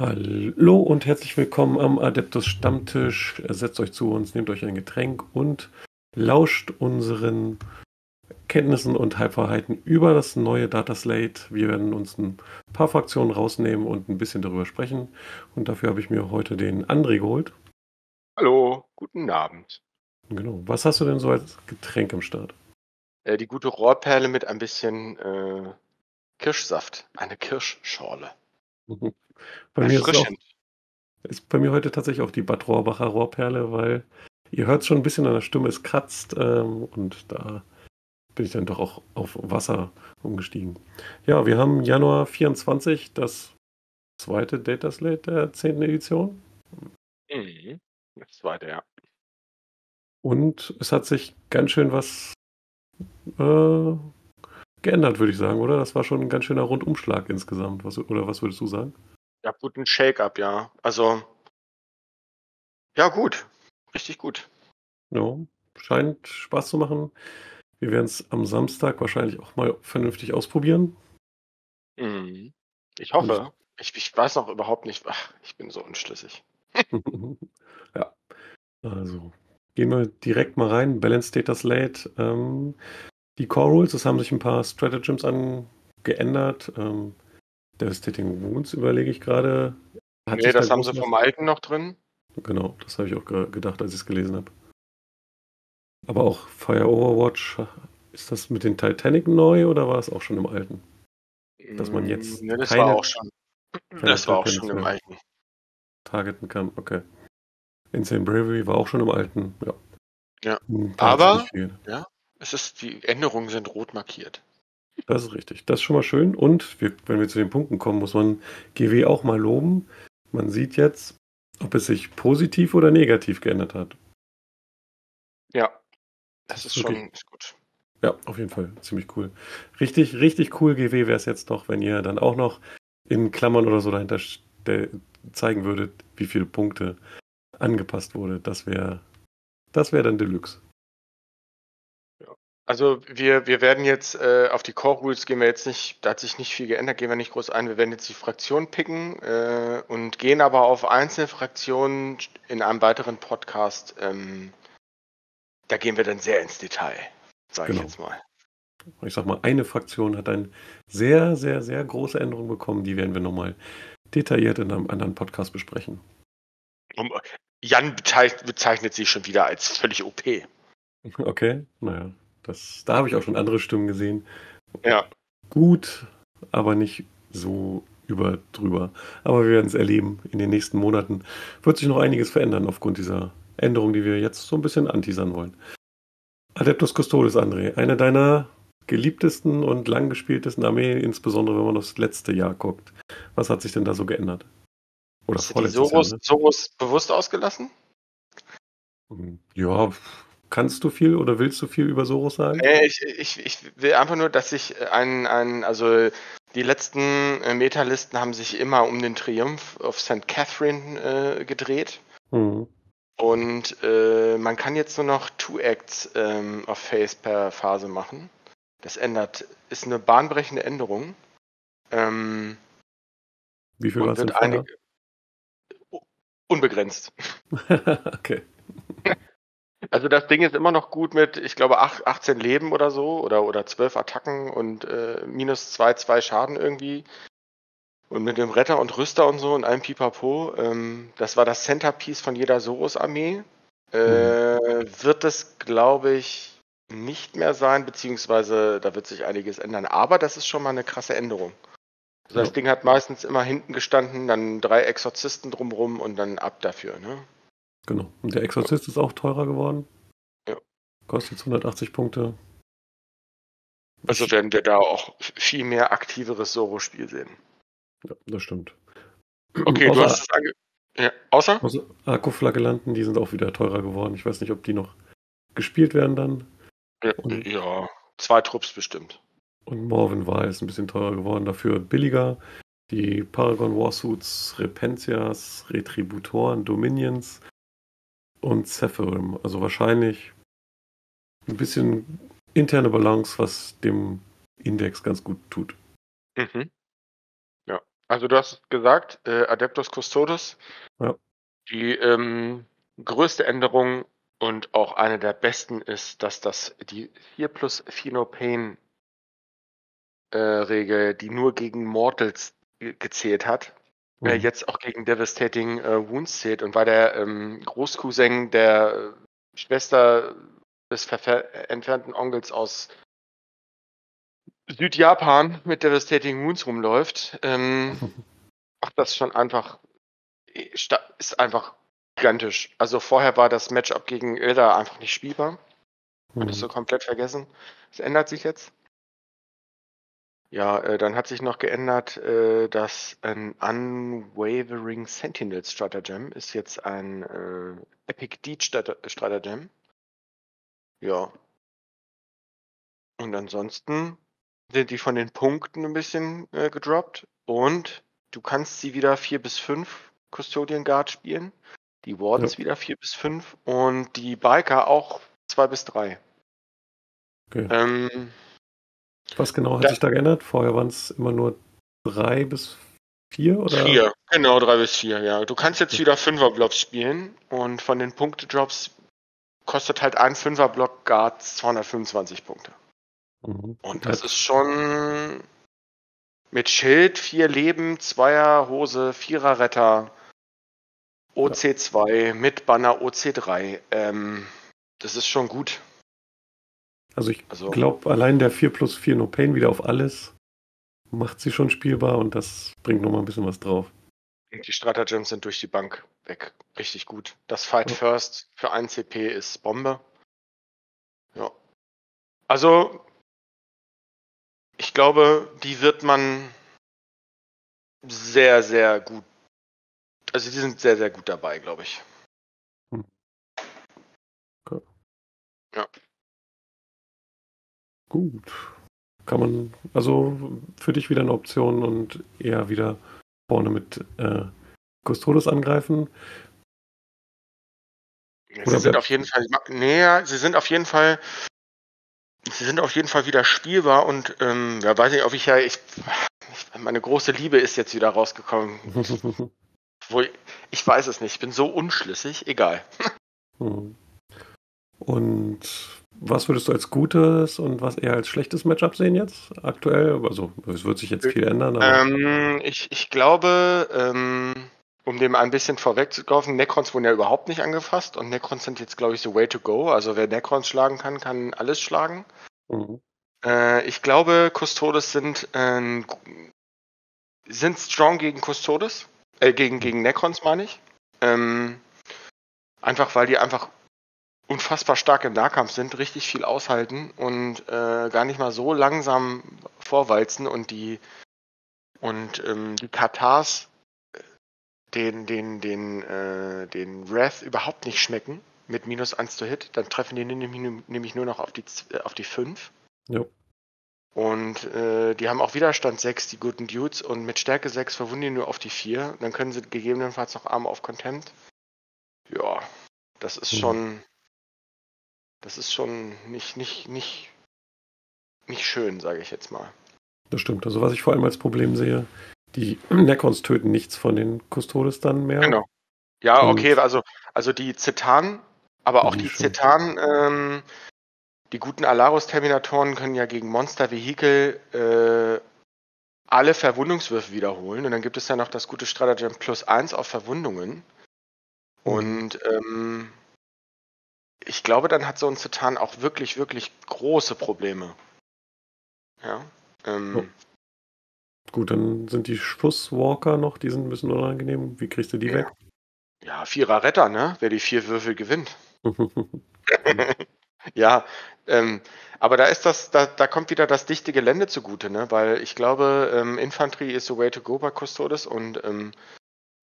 Hallo und herzlich willkommen am Adeptus Stammtisch. Setzt euch zu uns, nehmt euch ein Getränk und lauscht unseren Kenntnissen und Halbwahrheiten über das neue Data Slate. Wir werden uns ein paar Fraktionen rausnehmen und ein bisschen darüber sprechen. Und dafür habe ich mir heute den André geholt. Hallo, guten Abend. Genau. Was hast du denn so als Getränk im Start? Äh, die gute Rohrperle mit ein bisschen äh, Kirschsaft. Eine Kirschschorle. Bei mir ist, auch, ist bei mir heute tatsächlich auch die Bad Rohrbacher Rohrperle, weil ihr hört schon ein bisschen an der Stimme, es kratzt ähm, und da bin ich dann doch auch auf Wasser umgestiegen. Ja, wir haben Januar 24 das zweite Data Slate der 10. Edition. Mhm. Das zweite, ja. Und es hat sich ganz schön was äh, geändert, würde ich sagen, oder? Das war schon ein ganz schöner Rundumschlag insgesamt. Was, oder was würdest du sagen? Ja, gut, ein Shake-up, ja. Also, ja, gut. Richtig gut. Ja, scheint Spaß zu machen. Wir werden es am Samstag wahrscheinlich auch mal vernünftig ausprobieren. Mhm. Ich hoffe. Ich, ich, weiß noch überhaupt nicht. Ach, ich bin so unschlüssig. ja. Also, gehen wir direkt mal rein. Balance Data Slate. Ähm, die Core Rules, es haben sich ein paar Stratagems angeändert. Ähm, Devastating Wounds überlege ich gerade. Nee, das da haben sie vom Alten noch drin. Genau, das habe ich auch gedacht, als ich es gelesen habe. Aber auch Fire Overwatch, ist das mit den Titanic neu oder war es auch schon im Alten? Dass man jetzt. Mm, nee, das keine, war auch schon. Das war auch schon im Alten. Targeten kann, okay. Insane Bravery war auch schon im Alten, ja. Ja. Hm, Aber, ja, es ist, die Änderungen sind rot markiert. Das ist richtig. Das ist schon mal schön. Und wir, wenn wir zu den Punkten kommen, muss man GW auch mal loben. Man sieht jetzt, ob es sich positiv oder negativ geändert hat. Ja, das, ist, schon ist gut. Ja, auf jeden Fall. Ziemlich cool. Richtig, richtig cool GW wäre es jetzt noch, wenn ihr dann auch noch in Klammern oder so dahinter zeigen würdet, wie viele Punkte angepasst wurde. Das wäre das wäre dann Deluxe. Also wir, wir werden jetzt äh, auf die Core Rules gehen wir jetzt nicht, da hat sich nicht viel geändert, gehen wir nicht groß ein. Wir werden jetzt die Fraktion picken äh, und gehen aber auf einzelne Fraktionen in einem weiteren Podcast. Ähm, da gehen wir dann sehr ins Detail, sage genau. ich jetzt mal. Ich sag mal, eine Fraktion hat eine sehr, sehr, sehr große Änderung bekommen. Die werden wir nochmal detailliert in einem anderen Podcast besprechen. Jan bezeichnet sie schon wieder als völlig OP. Okay, naja. Das, da habe ich auch schon andere Stimmen gesehen. Ja. Gut, aber nicht so über drüber. Aber wir werden es erleben. In den nächsten Monaten wird sich noch einiges verändern aufgrund dieser Änderung, die wir jetzt so ein bisschen anteasern wollen. Adeptus Custodes, André, eine deiner geliebtesten und lang gespieltesten Armeen, insbesondere wenn man das letzte Jahr guckt. Was hat sich denn da so geändert? Oder vorletztes Jahr? Ne? Soros bewusst ausgelassen? Ja, Kannst du viel oder willst du viel über Soros sagen? Äh, ich, ich, ich will einfach nur, dass sich ein, ein also die letzten äh, Metalisten haben sich immer um den Triumph of St. Catherine äh, gedreht. Mhm. Und äh, man kann jetzt nur noch Two Acts ähm, of Face per Phase machen. Das ändert, ist eine bahnbrechende Änderung. Ähm, Wie viel war es einige, Unbegrenzt. okay. Also das Ding ist immer noch gut mit, ich glaube, 18 Leben oder so oder, oder 12 Attacken und äh, minus 2, 2 Schaden irgendwie. Und mit dem Retter und Rüster und so und einem Pipapo. Ähm, das war das Centerpiece von jeder Soros-Armee. Äh, mhm. Wird es, glaube ich, nicht mehr sein, beziehungsweise da wird sich einiges ändern. Aber das ist schon mal eine krasse Änderung. Also ja. Das Ding hat meistens immer hinten gestanden, dann drei Exorzisten drumrum und dann ab dafür. Ne? Genau. Und der Exorzist ist auch teurer geworden. Ja. Kostet jetzt 180 Punkte. Also werden wir da auch viel mehr aktiveres Soro-Spiel sehen. Ja, das stimmt. Okay, außer, du hast es ange... Ja, außer? außer Akkuflagellanten, die sind auch wieder teurer geworden. Ich weiß nicht, ob die noch gespielt werden dann. Ja, und, ja zwei Trupps bestimmt. Und Morven war ist ein bisschen teurer geworden, dafür billiger. Die Paragon Warsuits, Repentias, Retributoren, Dominions, und Sephirim. Also wahrscheinlich ein bisschen interne Balance, was dem Index ganz gut tut. Mhm. Ja. Also du hast gesagt, äh, Adeptus Custodes. Ja. Die ähm, größte Änderung und auch eine der besten ist, dass das die 4 plus 4 No Pain äh, Regel, die nur gegen Mortals gezählt hat. Äh, jetzt auch gegen Devastating äh, Wounds zählt. Und weil der ähm, Großcousin der Schwester des entfernten Onkels aus Südjapan mit Devastating Wounds rumläuft, ähm, macht das schon einfach, ist einfach gigantisch. Also vorher war das Matchup gegen Ilda einfach nicht spielbar. Mhm. Hattest du komplett vergessen. Das ändert sich jetzt. Ja, äh, dann hat sich noch geändert, äh, dass ein Unwavering Sentinel Stratagem ist jetzt ein äh, Epic Deed Stratagem. Ja. Und ansonsten sind die von den Punkten ein bisschen äh, gedroppt und du kannst sie wieder 4 bis 5 Custodian Guard spielen. Die Wardens ja. wieder 4 bis 5 und die Biker auch 2 bis 3. Okay. Ähm, Was genau hat da, sich da geändert? Vorher waren es immer nur 3 bis 4 oder? 4, genau, 3 bis 4, ja. Du kannst jetzt wieder 5er Blocks spielen und von den Punktedrops kostet halt ein 5er Block Guard 225 Punkte. Mhm. Und das ist schon mit Schild, 4 Leben, 2er Hose, 4er Retter, OC2 mit Banner OC3. Ähm, das ist schon gut. Also ich also, glaube, allein der 4 plus 4 No Pain wieder auf alles macht sie schon spielbar und das bringt nochmal ein bisschen was drauf. Die Stratagems sind durch die Bank weg. Richtig gut. Das Fight ja. First für 1 CP ist Bombe. Ja. Also, ich glaube, die wird man sehr, sehr gut also die sind sehr, sehr gut dabei, glaube ich. Gut. Kann man, also für dich wieder eine Option und eher wieder vorne mit äh, Custodes angreifen. sie sind auf jeden Fall, näher, sie sind auf jeden Fall, sie sind auf jeden Fall wieder spielbar und ähm, ja, weiß nicht, ob ich ja, ich, meine große Liebe ist jetzt wieder rausgekommen. Wo ich, ich weiß es nicht, ich bin so unschlüssig, egal. Hm. Und was würdest du als gutes und was eher als schlechtes Matchup sehen jetzt aktuell? Also es wird sich jetzt viel ändern. Ähm, ich, ich glaube, ähm, um dem ein bisschen vorwegzukaufen, Necrons wurden ja überhaupt nicht angefasst und Necrons sind jetzt, glaube ich, so way to go. Also wer Necrons schlagen kann, kann alles schlagen. Mhm. Äh, ich glaube, Custodes sind, äh, sind strong gegen Custodes. Äh, gegen, gegen Necrons meine ich. Ähm, einfach weil die einfach unfassbar stark im Nahkampf sind, richtig viel aushalten und äh, gar nicht mal so langsam vorwalzen und die und ähm, die Katars äh, den, den, den, äh, den Wrath überhaupt nicht schmecken mit minus 1 zu Hit, dann treffen die nämlich nur noch auf die, auf die 5. Jo. Und äh, die haben auch Widerstand 6, die guten Dudes, und mit Stärke 6 verwunden die nur auf die 4. Dann können sie gegebenenfalls noch Arme auf Contempt. Ja, das ist mhm. schon. Das ist schon nicht, nicht, nicht, nicht schön, sage ich jetzt mal. Das stimmt. Also was ich vor allem als Problem sehe, die Necrons töten nichts von den Custodes dann mehr. Genau. Ja, okay, also, also die Zetan, aber auch die Zetan, ähm, die guten Alarus-Terminatoren können ja gegen Monster-Vehikel äh, alle Verwundungswürfe wiederholen. Und dann gibt es ja noch das gute Stratagem plus 1 auf Verwundungen. Und ähm, ich glaube, dann hat so ein Zetan auch wirklich, wirklich große Probleme. Ja. Ähm, oh. Gut, dann sind die Schusswalker noch, die sind ein bisschen unangenehm. Wie kriegst du die ja. weg? Ja, Vierer Retter, ne? Wer die vier Würfel gewinnt. Ja, ähm, aber da ist das, da, da kommt wieder das dichte Gelände zugute, ne? Weil ich glaube, ähm, Infanterie ist the way to go bei Custodes und ähm,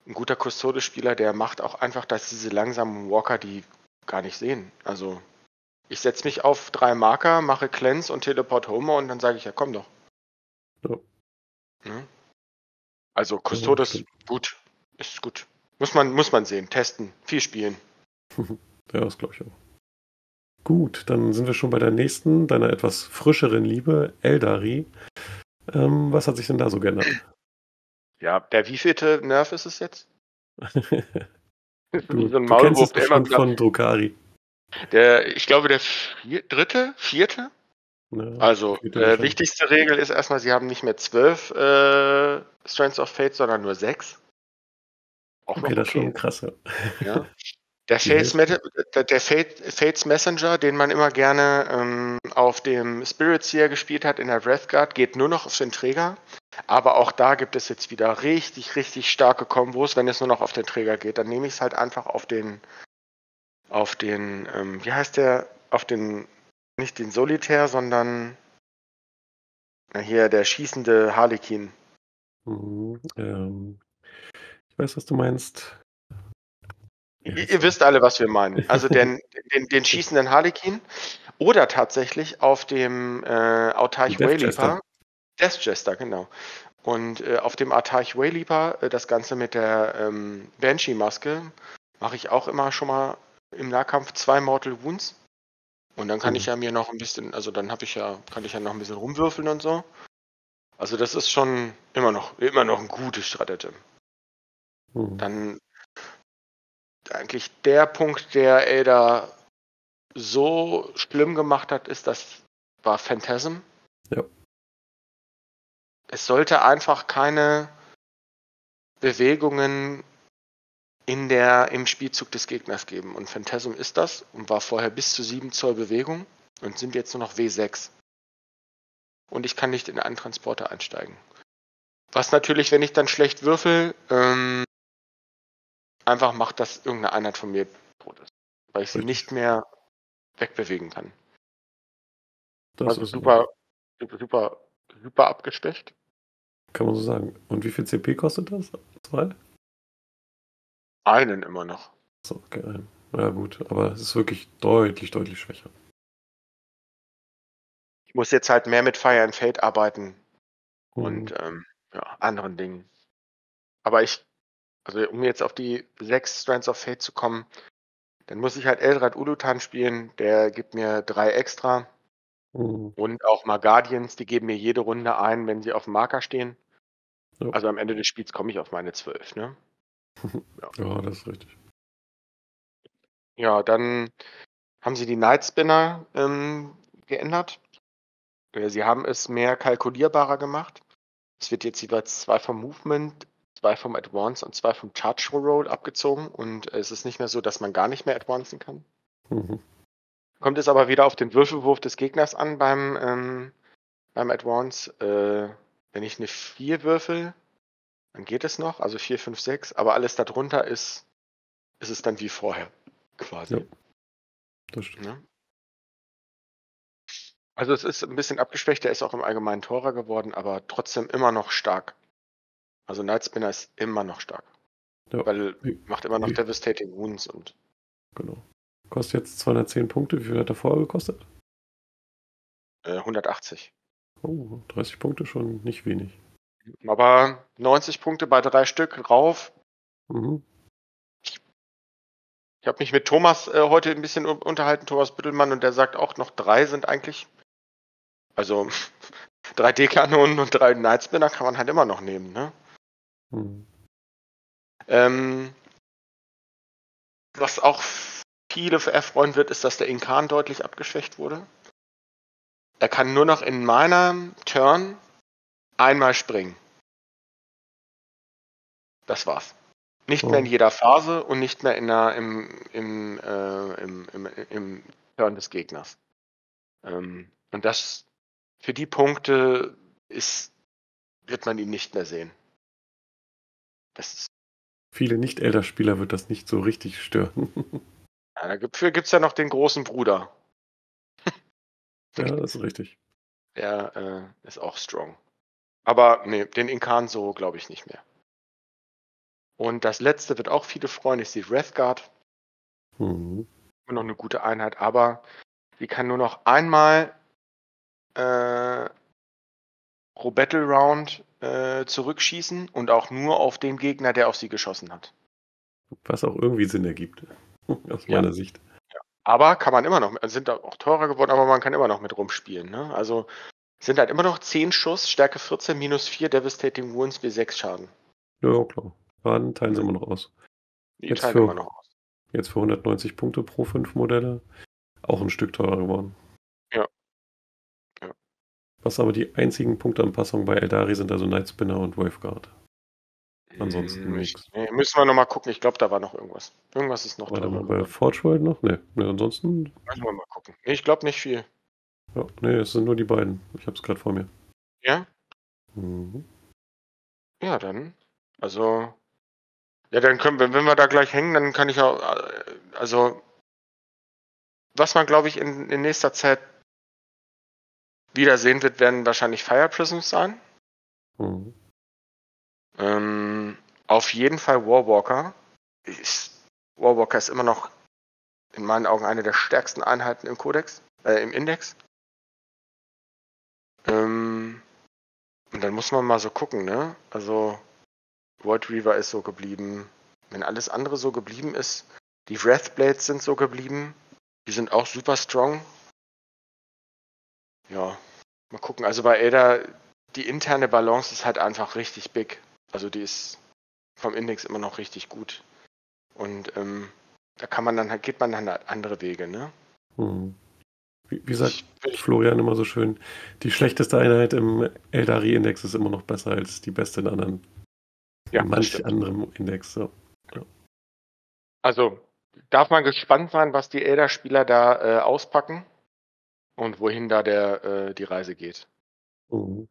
ein guter Custodes-Spieler, der macht auch einfach, dass diese langsamen Walker die gar nicht sehen. Also ich setze mich auf drei Marker, mache Cleanse und Teleport Homer und dann sage ich, ja komm doch. Ja. Ne? Also Custodes, gut, ist gut. Muss man, muss man sehen, testen, viel spielen. ja, das glaube ich auch. Gut, dann sind wir schon bei der nächsten, deiner etwas frischeren Liebe, Eldari. Ähm, was hat sich denn da so geändert? Ja, der wievielte Nerf ist es jetzt? Du, so ein du kennst es Maulwurf, der von Drukari. der, ich glaube, der vier, dritte, vierte? Ne? Also, äh, wichtigste Regel ist erstmal, sie haben nicht mehr zwölf äh, Strands of Fate, sondern nur sechs. Auch Okay, noch das ist schon okay. krass. Ja. Ja. Der, Fates, der, der Fate, Fates Messenger, den man immer gerne ähm, auf dem Spirit Seer gespielt hat in der Wrathguard, geht nur noch auf den Träger. Aber auch da gibt es jetzt wieder richtig, richtig starke Kombos, wenn es nur noch auf den Träger geht. Dann nehme ich es halt einfach auf den, auf den, ähm, wie heißt der, auf den, nicht den Solitär, sondern na hier der schießende Harlekin. Mhm. Ähm, ich weiß, was du meinst. Ihr, ihr wisst alle, was wir meinen. Also den, den, den schießenden Harlekin oder tatsächlich auf dem äh, Autarch Wayleaper. Death Jester, genau. Und äh, auf dem Autarch Wayleaper, äh, das Ganze mit der ähm, Banshee-Maske, mache ich auch immer schon mal im Nahkampf zwei Mortal Wounds. Und dann kann Mhm. ich ja mir noch ein bisschen, also dann habe ich ja, kann ich ja noch ein bisschen rumwürfeln und so. Also das ist schon immer noch, immer noch ein gutes Stratagem. Mhm. Dann eigentlich der Punkt, der Elder so schlimm gemacht hat, ist, das war Phantasm. Ja. Es sollte einfach keine Bewegungen in der, im Spielzug des Gegners geben. Und Phantasm ist das und war vorher bis zu 7 Zoll Bewegung und sind jetzt nur noch W6. Und ich kann nicht in einen Transporter einsteigen. Was natürlich, wenn ich dann schlecht würfel, ähm, einfach macht, dass irgendeine Einheit von mir tot ist. Weil ich sie nicht mehr wegbewegen kann. Das also ist super, super, super, super abgeschwächt. Kann man so sagen. Und wie viel CP kostet das? Zwei? Einen immer noch. So, okay. ein. Ja, gut. Aber es ist wirklich deutlich, deutlich schwächer. Ich muss jetzt halt mehr mit Fire and Fate arbeiten Mhm. und ähm, ja, anderen Dingen. Aber ich, also um jetzt auf die sechs Strands of Fate zu kommen, dann muss ich halt Eldrad Ulutan spielen, der gibt mir drei extra. Mhm. Und auch mal Guardians, die geben mir jede Runde ein, wenn sie auf dem Marker stehen. Ja. Also am Ende des Spiels komme ich auf meine zwölf, ne? Ja, das ist richtig. Ja, dann haben sie die Night Spinner ähm, geändert. Äh, Sie haben es mehr kalkulierbarer gemacht. Es wird jetzt jeweils zwei vom Movement, zwei vom Advance und zwei vom Charge Roll abgezogen und es ist nicht mehr so, dass man gar nicht mehr advancen kann. Mhm. Kommt es aber wieder auf den Würfelwurf des Gegners an beim, ähm, beim Advance. Äh, wenn ich eine 4 würfel, dann geht es noch, also 4, 5, 6, aber alles darunter ist, ist es dann wie vorher, quasi. Ja. Das stimmt. Ne? Also es ist ein bisschen abgeschwächt, der ist auch im Allgemeinen teurer geworden, aber trotzdem immer noch stark. Also Night Spinner ist immer noch stark. Ja. Weil macht immer noch Devastating Wounds und Genau. Kostet jetzt 210 Punkte. Wie viel hat er vorher gekostet? äh, 180. Oh, 30 Punkte schon nicht wenig. Aber 90 Punkte bei drei Stück rauf. Mhm. Ich habe mich mit Thomas äh, heute ein bisschen un- unterhalten, Thomas Büttelmann, und der sagt auch noch drei sind eigentlich. Also drei D-Kanonen und drei Night Spinner kann man halt immer noch nehmen, ne? Mhm. Ähm, was auch viele erfreuen wird, ist, dass der Inkan deutlich abgeschwächt wurde. Er kann nur noch in meiner Turn einmal springen. Das war's. Nicht Oh. mehr in jeder Phase und nicht mehr in der, im, im, äh, im, im, im Turn des Gegners. Ähm, und das für die Punkte ist, wird man ihn nicht mehr sehen. Das ist Viele Nicht-Elder-Spieler wird das nicht so richtig stören. Ja, dafür gibt es ja noch den großen Bruder. ja, das ist richtig. Der äh, ist auch strong. Aber nee, den Inkan so glaube ich nicht mehr. Und das letzte wird auch viele freuen, ist die Wrathguard. Mhm. Immer noch eine gute Einheit, aber die kann nur noch einmal äh, pro Battle Round äh, zurückschießen und auch nur auf den Gegner, der auf sie geschossen hat. Was auch irgendwie Sinn ergibt. Aus Ja. meiner Sicht. Aber kann man immer noch, sind da auch teurer geworden, aber man kann immer noch mit rumspielen. Ne? Also sind halt immer noch 10 Schuss, Stärke 14, minus 4, Devastating Wounds, wie 6 Schaden. Ja, klar. Schaden teilen sie immer noch aus. Die Jetzt teilen für- immer noch aus. Jetzt für 190 Punkte pro 5 Modelle. Auch ein Stück teurer geworden. Ja. Ja. Was aber die einzigen Punkteanpassungen bei Eldari sind, also Night Spinner und Waveguard. Ansonsten Hm, ich, nix. nee, müssen wir nochmal gucken. Ich glaube, da war noch irgendwas. Irgendwas ist noch Warte mal, teurer bei. Forge World noch? Ne, ne ansonsten. Müssen wir mal gucken. Nee, ich glaube nicht viel. Ja, ne, es sind nur die beiden. Ich habe es gerade vor mir. Ja? Mhm. Ja, dann. Also. Ja, dann können wir, wenn wir da gleich hängen, dann kann ich auch. äh, Also. Was man, glaube ich, in, in nächster Zeit wiedersehen wird, werden wahrscheinlich Fire Prisms sein. Mhm. Ähm, auf jeden Fall Warwalker. Ist, Warwalker ist immer noch in meinen Augen eine der stärksten Einheiten im Kodex, äh, im Index. Ähm, und dann muss man mal so gucken, ne? Also, Void Reaver ist so geblieben. Wenn alles andere so geblieben ist, die Wrathblades sind so geblieben. Die sind auch super strong. Ja, mal gucken. Also bei Ada, die interne Balance ist halt einfach richtig big. Also die ist vom Index immer noch richtig gut. Und ähm, da kann man dann halt, geht man dann halt andere Wege, ne? Mhm. Wie, wie sagt Ich, Florian immer so schön, die schlechteste Einheit im Eldari-Index ist immer noch besser als die beste in anderen. ja, in manch stimmt. anderem Index. So. Also darf man gespannt sein, was die Elder-Spieler da äh, auspacken und wohin da der äh, die Reise geht. Mhm.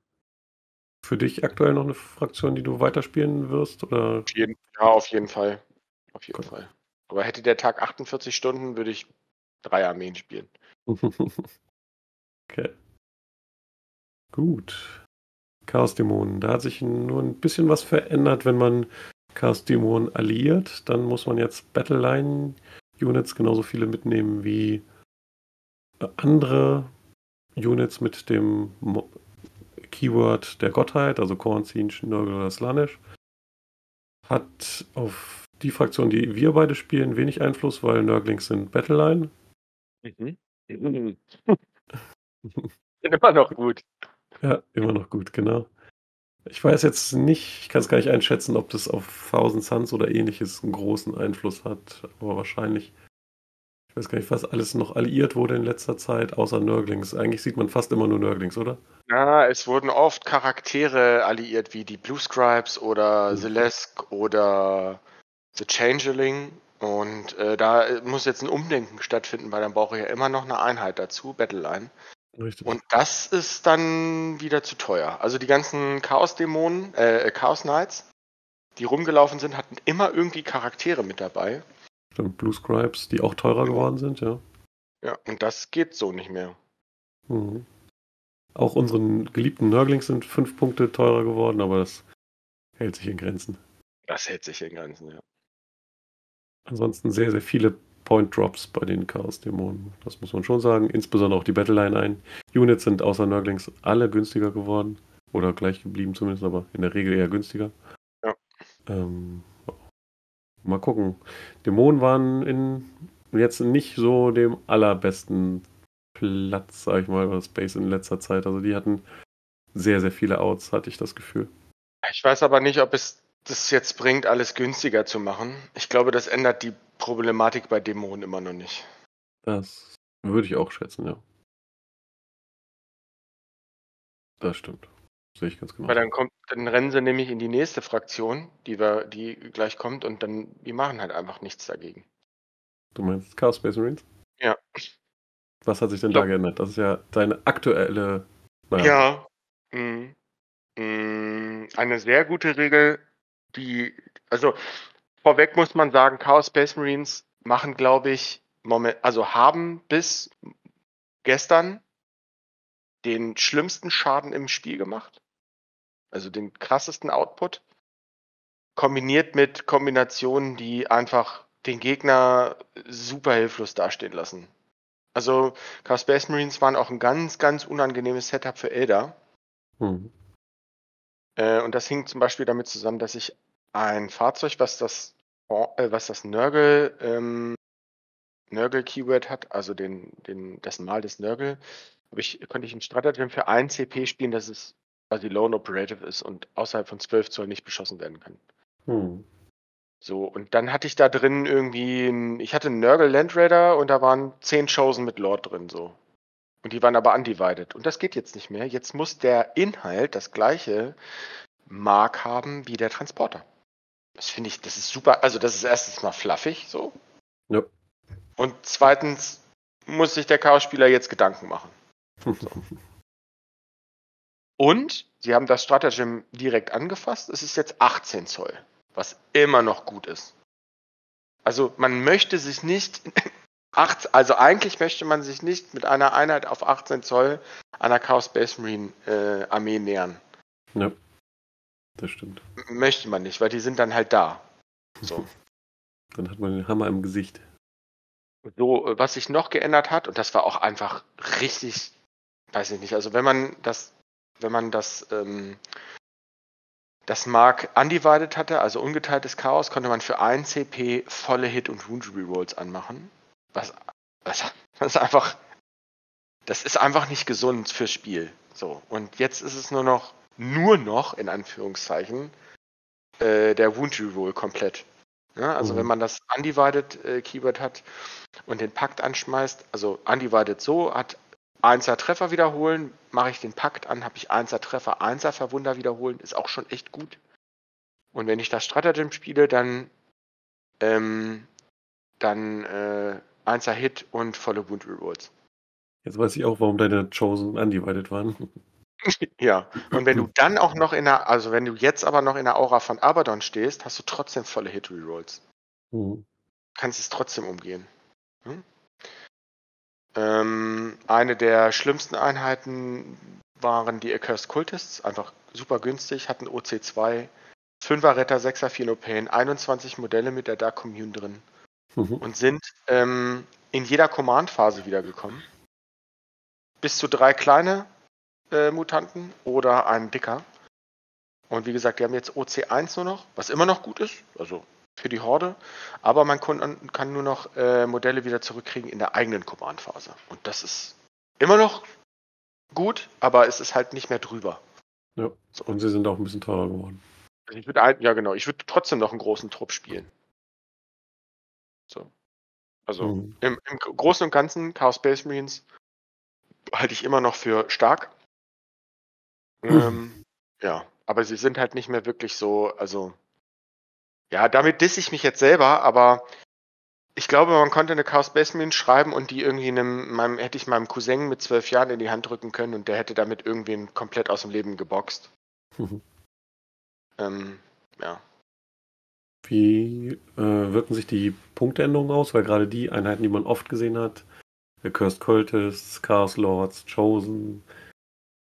Für dich aktuell noch eine Fraktion, die du weiterspielen wirst? Oder? Auf jeden, ja, auf jeden Fall. Auf jeden Gut. Fall. Aber hätte der Tag 48 Stunden, würde ich drei Armeen spielen. okay. Gut. Chaos-Dämonen. Da hat sich nur ein bisschen was verändert, wenn man Chaos-Dämonen alliiert. Dann muss man jetzt Battleline-Units genauso viele mitnehmen wie andere Units mit dem Keyword der Gottheit, also Kornzin, Schnörgel oder Slanish. Hat auf die Fraktion, die wir beide spielen, wenig Einfluss, weil Nurglings sind Battleline. Mhm. Sind immer noch gut. Ja, immer noch gut, genau. Ich weiß jetzt nicht, ich kann es gar nicht einschätzen, ob das auf Thousand Suns oder ähnliches einen großen Einfluss hat, aber wahrscheinlich. Ich weiß gar nicht, was alles noch alliiert wurde in letzter Zeit, außer Nurglings. Eigentlich sieht man fast immer nur Nurglings, oder? Ja, es wurden oft Charaktere alliiert, wie die Blue Scribes oder Mhm. Oder The Changeling. Und äh, da muss jetzt ein Umdenken stattfinden, weil dann brauche ich ja immer noch eine Einheit dazu, Battleline. Richtig. Und das ist dann wieder zu teuer. Also die ganzen Chaos-Dämonen, äh, Chaos Knights, die rumgelaufen sind, hatten immer irgendwie Charaktere mit dabei. Stimmt, Blue Scribes, die auch teurer geworden sind, ja. Ja, und das geht so nicht mehr. Mhm. Auch unseren geliebten Nurglings sind fünf Punkte teurer geworden, aber das hält sich in Grenzen. Das hält sich in Grenzen, ja. Ansonsten sehr, sehr viele Point Drops bei den Chaos-Dämonen. Das muss man schon sagen. Insbesondere auch die Battleline ein. Units sind außer Nurglings alle günstiger geworden. Oder gleich geblieben zumindest, aber in der Regel eher günstiger. Ja. Ähm, mal gucken. Dämonen waren in jetzt nicht so dem allerbesten Platz, sag ich mal, bei Space in letzter Zeit. Also die hatten sehr, sehr viele Outs, hatte ich das Gefühl. Ich weiß aber nicht, ob es das jetzt bringt, alles günstiger zu machen. Ich glaube, das ändert die Problematik bei Dämonen immer noch nicht. Das würde ich auch schätzen, ja. Das stimmt. Sehe ich ganz genau. Weil dann kommt, dann rennen sie nämlich in die nächste Fraktion, die wir, die gleich kommt, und dann, die machen halt einfach nichts dagegen. Du meinst Chaos Space Marines? Ja. Was hat sich denn da geändert? Das ist ja deine aktuelle. naja, Ja. Mhm. Mhm. Eine sehr gute Regel, die, also vorweg muss man sagen, Chaos Space Marines machen, glaube ich, Moment, also haben bis gestern den schlimmsten Schaden im Spiel gemacht. Also den krassesten Output. Kombiniert mit Kombinationen, die einfach den Gegner super hilflos dastehen lassen. Also Chaos Space Marines waren auch ein ganz, ganz unangenehmes Setup für Elder. Hm. Äh, und das hing zum Beispiel damit zusammen, dass ich ein Fahrzeug, was das, äh, was das Nörgel, ähm, Nörgel-Keyword hat, also den, den, das Mal des Nörgel, ich, konnte ich ein Stratagem für 1 CP spielen, das ist quasi Lone Operative ist und außerhalb von 12 Zoll nicht beschossen werden kann. Hm. So, und dann hatte ich da drin irgendwie, ein, ich hatte einen Nurgle Land Raider und da waren 10 Chosen mit Lord drin, so. Und die waren aber undivided. Und das geht jetzt nicht mehr. Jetzt muss der Inhalt das gleiche Mark haben wie der Transporter. Das finde ich, das ist super. Also, das ist erstens mal fluffig, so. Ja. Und zweitens muss sich der Chaos-Spieler jetzt Gedanken machen. Und sie haben das Stratagem direkt angefasst. Es ist jetzt 18 Zoll, was immer noch gut ist. Also man möchte sich nicht, also eigentlich möchte man sich nicht mit einer Einheit auf 18 Zoll einer Chaos Space Marine äh, Armee nähern. Ja, das stimmt. Möchte man nicht, weil die sind dann halt da. So. Dann hat man den Hammer im Gesicht. So, äh, was sich noch geändert hat, und das war auch einfach richtig, weiß ich nicht, also wenn man das wenn man das, ähm, das Mark undivided hatte, also ungeteiltes Chaos, konnte man für 1 CP volle Hit- und Wound-Rerolls anmachen. Was, was, was einfach, das ist einfach nicht gesund fürs Spiel. So, und jetzt ist es nur noch, nur noch, in Anführungszeichen, äh, der Wound-Reroll komplett. Ja, also mhm. wenn man das Undivided äh, Keyword hat und den Pakt anschmeißt, also Undivided so, hat Einser Treffer wiederholen, mache ich den Pakt an, habe ich Einser Treffer, Einser Verwunder wiederholen, ist auch schon echt gut. Und wenn ich das Stratagem spiele, dann, ähm, dann äh, Einser Hit und volle Wound Rerolls. Jetzt weiß ich auch, warum deine Chosen undivided waren. ja, und wenn du dann auch noch in der, also wenn du jetzt aber noch in der Aura von Abaddon stehst, hast du trotzdem volle Hit Rerolls. Mhm. Kannst es trotzdem umgehen. Hm? Ähm, eine der schlimmsten Einheiten waren die Accursed Cultists, einfach super günstig, hatten OC2, 5er Retter, 6er Philopane, 21 Modelle mit der Dark Commune drin mhm. und sind ähm, in jeder Command-Phase wiedergekommen. Bis zu drei kleine äh, Mutanten oder ein dicker. Und wie gesagt, die haben jetzt OC1 nur noch, was immer noch gut ist. Also für die Horde, aber man kann, nur noch äh, Modelle wieder zurückkriegen in der eigenen Command-Phase. Und das ist immer noch gut, aber es ist halt nicht mehr drüber. Ja, so. und sie sind auch ein bisschen teurer geworden. Also ich würde ja genau, ich würde trotzdem noch einen großen Trupp spielen. So. Also mhm. im, im, Großen und Ganzen Chaos Space Marines halte ich immer noch für stark. Mhm. Ähm, ja, aber sie sind halt nicht mehr wirklich so, also ja, damit disse ich mich jetzt selber, aber ich glaube, man konnte eine Chaos Basement schreiben und die irgendwie einem, meinem, hätte ich meinem Cousin mit zwölf Jahren in die Hand drücken können und der hätte damit irgendwen komplett aus dem Leben geboxt. Mhm. Ähm, ja. Wie äh, wirken sich die Punkteänderungen aus? Weil gerade die Einheiten, die man oft gesehen hat, The Cursed Cultists, Chaos Lords, Chosen,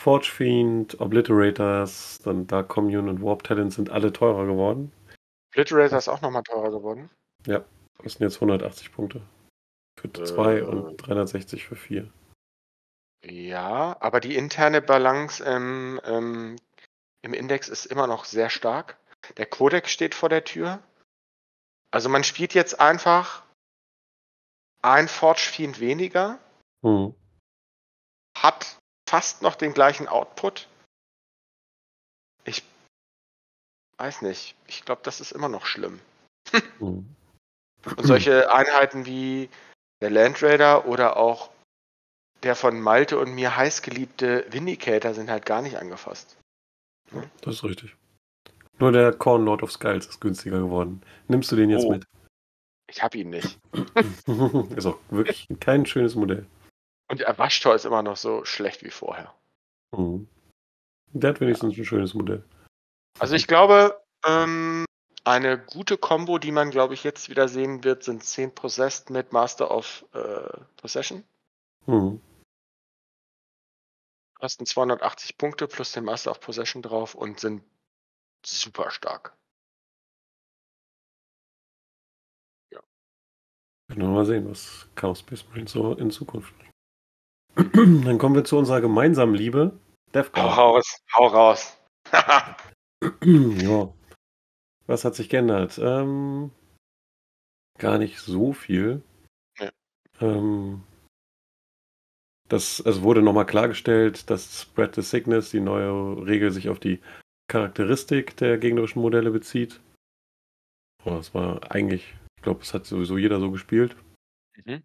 Forge Fiend, Obliterators, dann Dark Commune und Warp Talent sind alle teurer geworden. Splitracer ist auch nochmal teurer geworden. Ja, das sind jetzt 180 Punkte. Für 2 äh, und 360 für 4. Ja, aber die interne Balance ähm, ähm, im Index ist immer noch sehr stark. Der Codex steht vor der Tür. Also man spielt jetzt einfach ein Forge Fiend weniger, hm. hat fast noch den gleichen Output weiß nicht. Ich glaube, das ist immer noch schlimm. Mhm. Und solche Einheiten wie der Land Raider oder auch der von Malte und mir heißgeliebte Vindicator sind halt gar nicht angefasst. Ne? Das ist richtig. Nur der Corn Lord of Skulls ist günstiger geworden. Nimmst du den jetzt oh. mit? Ich hab ihn nicht. ist auch wirklich kein schönes Modell. Und der Waschtor ist immer noch so schlecht wie vorher. Mhm. Der hat wenigstens ja. ein schönes Modell. Also ich glaube, ähm, eine gute Combo, die man, glaube ich, jetzt wieder sehen wird, sind 10 Possessed mit Master of äh, Possession. Mhm. Kosten 280 Punkte plus den Master of Possession drauf und sind super stark. Ja. Können wir mal sehen, was Chaos Space Marine so in Zukunft Dann kommen wir zu unserer gemeinsamen Liebe, Defcon. Hau raus, hau raus. ja. Was hat sich geändert? Ähm, gar nicht so viel. Ja. Ähm, das, es wurde nochmal klargestellt, dass Spread the Sickness, die neue Regel, sich auf die Charakteristik der gegnerischen Modelle bezieht. Oh, das war eigentlich, ich glaube, es hat sowieso jeder so gespielt. Mhm.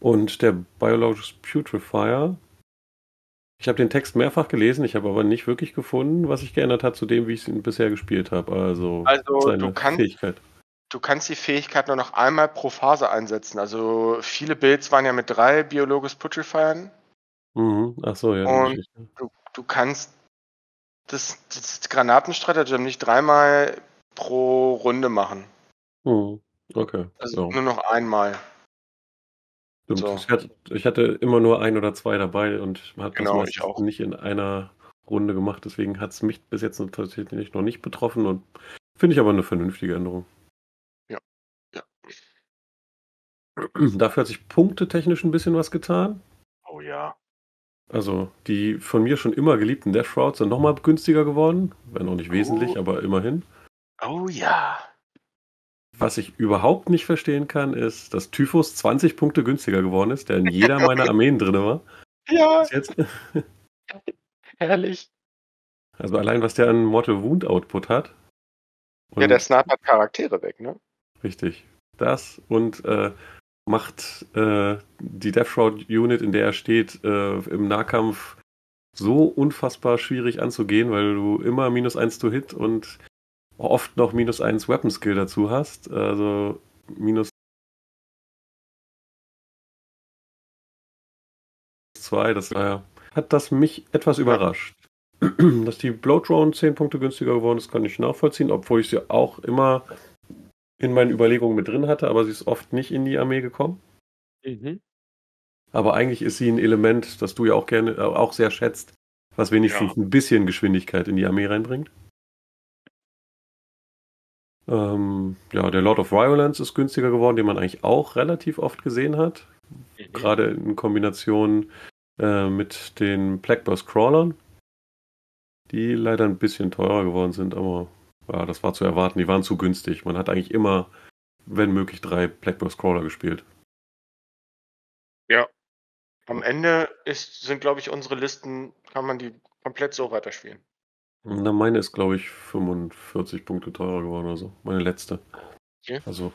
Und der Biologics Putrefier. Ich habe den Text mehrfach gelesen, ich habe aber nicht wirklich gefunden, was sich geändert hat zu dem, wie ich ihn bisher gespielt habe. Also, also seine du kannst, Fähigkeit. Du kannst die Fähigkeit nur noch einmal pro Phase einsetzen. Also viele Builds waren ja mit drei Biologus Putrefiern. Mhm. Ach so, ja. Und du, du kannst das, das Granatenstratagem nicht dreimal pro Runde machen. Mhm. Okay. Also ja. nur noch einmal. So. Ich, hatte, ich, hatte, immer nur ein oder zwei dabei und hat genau, das nicht in einer Runde gemacht. Deswegen hat es mich bis jetzt tatsächlich noch nicht betroffen und finde ich aber eine vernünftige Änderung. Ja. ja. Dafür hat sich punktetechnisch ein bisschen was getan. Oh ja. Also die von mir schon immer geliebten Death Routes sind nochmal günstiger geworden. Wenn auch nicht wesentlich, oh. aber immerhin. Oh ja. Was ich überhaupt nicht verstehen kann, ist, dass Typhus 20 Punkte günstiger geworden ist, der in jeder meiner Armeen drin war. Ja. Jetzt. Herrlich. Also allein, was der an Mortal Wound Output hat. Und ja, der snipert Charaktere weg, ne? Richtig. Das und äh, macht äh, die Death Shroud Unit, in der er steht, äh, im Nahkampf so unfassbar schwierig anzugehen, weil du immer minus 1 to Hit und oft noch minus 1 Weapon Skill dazu hast. Also minus 2, das daher hat das mich etwas überrascht. Dass die Blow 10 Punkte günstiger geworden ist, kann ich nachvollziehen, obwohl ich sie auch immer in meinen Überlegungen mit drin hatte, aber sie ist oft nicht in die Armee gekommen. Mhm. Aber eigentlich ist sie ein Element, das du ja auch gerne, äh, auch sehr schätzt, was wenigstens ja. ein bisschen Geschwindigkeit in die Armee reinbringt. Ähm, ja, der Lord of Violence ist günstiger geworden, den man eigentlich auch relativ oft gesehen hat. Mhm. Gerade in Kombination äh, mit den Blackburst Crawlern, die leider ein bisschen teurer geworden sind, aber ja, das war zu erwarten. Die waren zu günstig. Man hat eigentlich immer, wenn möglich, drei Blackbird Scroller gespielt. Ja. Am Ende ist, sind, glaube ich, unsere Listen, kann man die komplett so weiterspielen. Na, meine ist, glaube ich, 45 Punkte teurer geworden oder so. Meine letzte. Okay. Also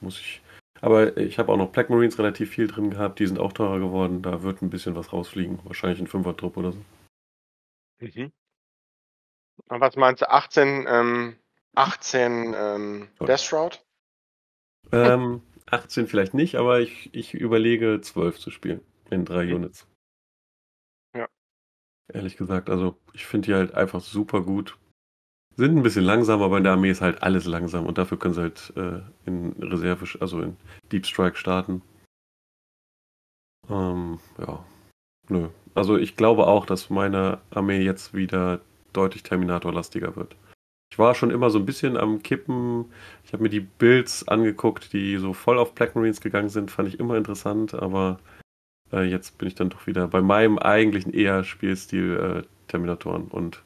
muss ich. Aber ich habe auch noch Black Marines relativ viel drin gehabt. Die sind auch teurer geworden. Da wird ein bisschen was rausfliegen. Wahrscheinlich ein Fünfer-Trupp oder so. Mhm. Und was meinst du? 18, ähm, 18 ähm, Death Shroud? Ähm, 18 vielleicht nicht, aber ich, ich überlege 12 zu spielen in drei mhm. Units. Ehrlich gesagt, also ich finde die halt einfach super gut. Sind ein bisschen langsam, aber in der Armee ist halt alles langsam und dafür können sie halt äh, in Reserve, also in Deep Strike starten. Ähm, ja. Nö. Also ich glaube auch, dass meine Armee jetzt wieder deutlich Terminator-lastiger wird. Ich war schon immer so ein bisschen am Kippen. Ich habe mir die Builds angeguckt, die so voll auf Black Marines gegangen sind. Fand ich immer interessant, aber äh, jetzt bin ich dann doch wieder bei meinem eigentlichen eher Spielstil äh, Terminatoren und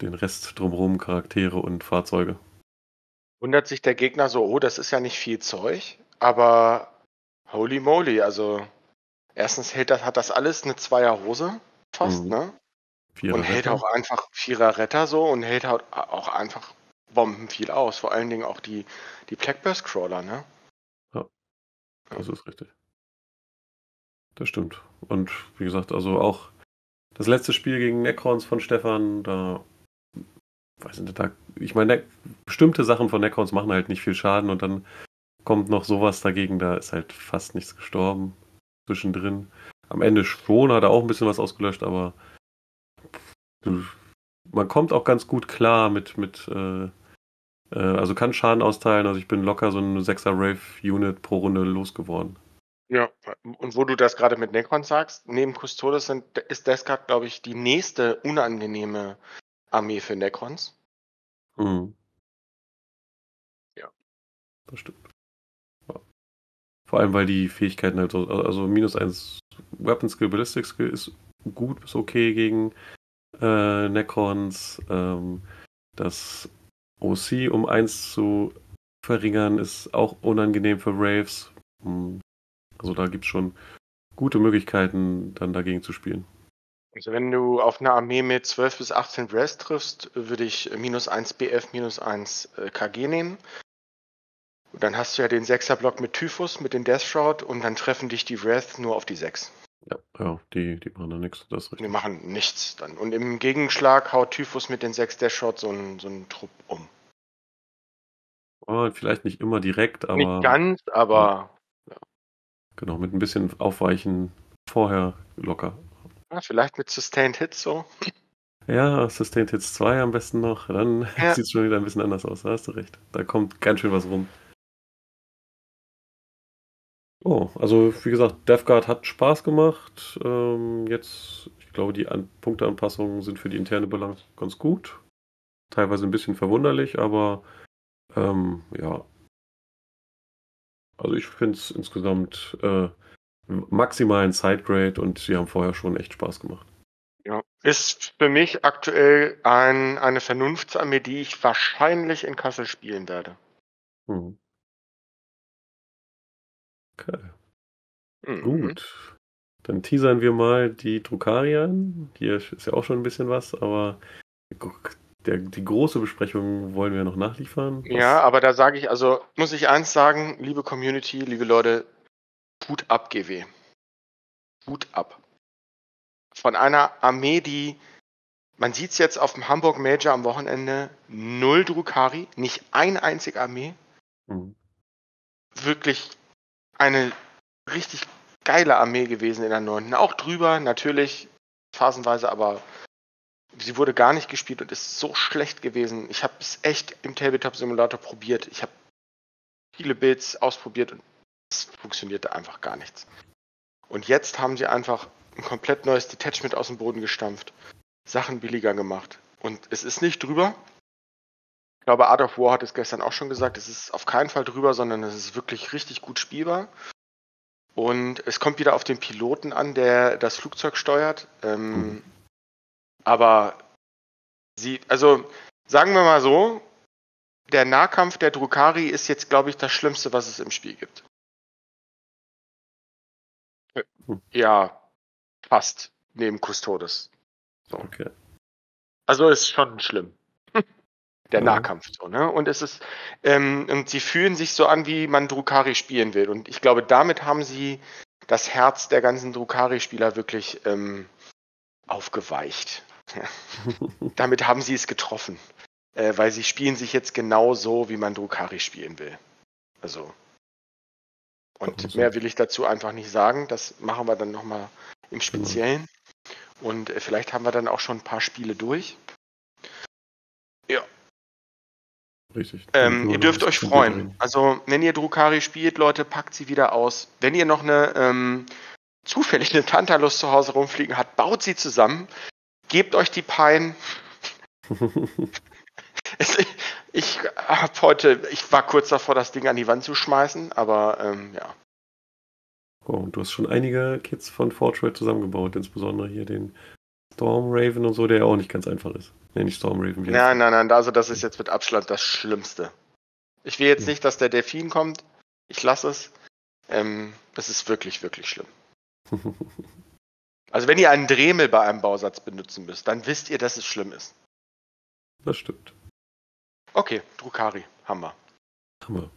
den Rest drumherum, Charaktere und Fahrzeuge. Wundert sich der Gegner so, oh, das ist ja nicht viel Zeug, aber holy moly, also erstens hält das, hat das alles eine Zweierhose, fast, mhm. ne? Vierer und hält Retter. auch einfach Vierer Retter so und hält halt auch einfach Bomben viel aus. Vor allen Dingen auch die, die Blackburst Crawler, ne? Ja, das ist richtig. Das stimmt. Und wie gesagt, also auch das letzte Spiel gegen Necrons von Stefan, da weiß nicht, da, ich meine, bestimmte Sachen von Necrons machen halt nicht viel Schaden und dann kommt noch sowas dagegen, da ist halt fast nichts gestorben zwischendrin. Am Ende schon hat er auch ein bisschen was ausgelöscht, aber man kommt auch ganz gut klar mit, mit äh, äh, also kann Schaden austeilen. Also ich bin locker so ein 6er Rave-Unit pro Runde losgeworden. Ja, und wo du das gerade mit Necron sagst, neben Custodes sind, ist Deskard, glaube ich, die nächste unangenehme Armee für Necrons. Mhm. Ja. Das stimmt. Ja. Vor allem, weil die Fähigkeiten halt so, also minus 1 Weapon Skill, Ballistic Skill ist gut bis okay gegen äh, Necrons. Ähm, das OC um 1 zu verringern ist auch unangenehm für Raves. Hm, also da gibt es schon gute Möglichkeiten, dann dagegen zu spielen. Also wenn du auf eine Armee mit 12 bis 18 Breast triffst, würde ich minus 1 BF, minus 1 äh, KG nehmen. Und dann hast du ja den 6er Block mit Typhus, mit den Death Shroud und dann treffen dich die Wrath nur auf die 6. Ja, ja die, die machen da nichts. Das ist Die richtig. machen nichts dann. Und im Gegenschlag haut Typhus mit den 6 Death Shroud so einen, so einen Trupp um. Ah, vielleicht nicht immer direkt, aber Nicht ganz, aber genau, mit ein bisschen Aufweichen vorher locker. ja, vielleicht mit Sustained Hits so. Ja, Sustained Hits 2 am besten noch. Dann Ja. sieht es schon wieder ein bisschen anders aus. Da hast du recht. Da kommt ganz schön was rum. Oh, also wie gesagt, Death Guard hat Spaß gemacht. Ähm, jetzt, ich glaube, die An Punkteanpassungen sind für die interne Balance ganz gut. Teilweise ein bisschen verwunderlich, aber ähm, ja. Also ich finde es insgesamt äh, maximal ein Sidegrade und sie haben vorher schon echt Spaß gemacht. Ja. Ist für mich aktuell ein, eine Vernunftsarmee, die ich wahrscheinlich in Kassel spielen werde. Hm. Okay. Mhm. Gut. Dann teasern wir mal die Drukaria an. Hier ist ja auch schon ein bisschen was, aber der, die große Besprechung wollen wir noch nachliefern. Ja, aber da sage ich, also muss ich eins sagen, liebe Community, liebe Leute, Hut ab, GW. Hut ab. Von einer Armee, die, man sieht es jetzt auf dem Hamburg Major am Wochenende, null Drukari, nicht ein einzig Armee, Hm. wirklich eine richtig geile Armee gewesen in der neunten. Auch drüber, natürlich, phasenweise, aber sie wurde gar nicht gespielt und ist so schlecht gewesen. Ich habe es echt im Tabletop Simulator probiert. Ich habe viele Builds ausprobiert und es funktionierte einfach gar nichts. Und jetzt haben sie einfach ein komplett neues Detachment aus dem Boden gestampft, Sachen billiger gemacht. Und es ist nicht drüber. Ich glaube, Art of War hat es gestern auch schon gesagt, es ist auf keinen Fall drüber, sondern es ist wirklich richtig gut spielbar. Und es kommt wieder auf den Piloten an, der das Flugzeug steuert. Ähm, aber sie, also sagen wir mal so, der Nahkampf der Drukari ist jetzt, glaube ich, das Schlimmste, was es im Spiel gibt. Ja, fast neben Custodes. Okay. Also ist schon schlimm. Der Ja. Nahkampf so, ne? Und es ist, ähm, und sie fühlen sich so an, wie man Drukari spielen will. Und ich glaube, damit haben sie das Herz der ganzen Drukari-Spieler wirklich ähm, aufgeweicht. Damit haben sie es getroffen. Äh, weil sie spielen sich jetzt genau so, wie man Drukari spielen will. Also. Und Also- mehr will ich dazu einfach nicht sagen. Das machen wir dann nochmal im Speziellen. Und äh, vielleicht haben wir dann auch schon ein paar Spiele durch. Richtig. Ähm, ihr dürft euch freuen. Also, wenn ihr Drukari spielt, Leute, packt sie wieder aus. Wenn ihr noch eine ähm, zufällig eine Tantalus zu Hause rumfliegen habt, baut sie zusammen. Gebt euch die Pein. Es- Ich hab heute, ich war kurz davor, das Ding an die Wand zu schmeißen, aber ähm, ja. Oh, und du hast schon einige Kits von Fortune zusammengebaut, insbesondere hier den Storm Raven und so, der ja auch nicht ganz einfach ist. Nee, nicht Storm Raven. wie heißt Nein, nein, nein, also das ist jetzt mit Abstand das Schlimmste. Ich will jetzt Hm. nicht, dass der Delfin kommt. Ich lasse es. Ähm, es ist wirklich, wirklich schlimm. Also wenn ihr einen Dremel bei einem Bausatz benutzen müsst, dann wisst ihr, dass es schlimm ist. das stimmt. Okay, Drukari, wir. Hammer.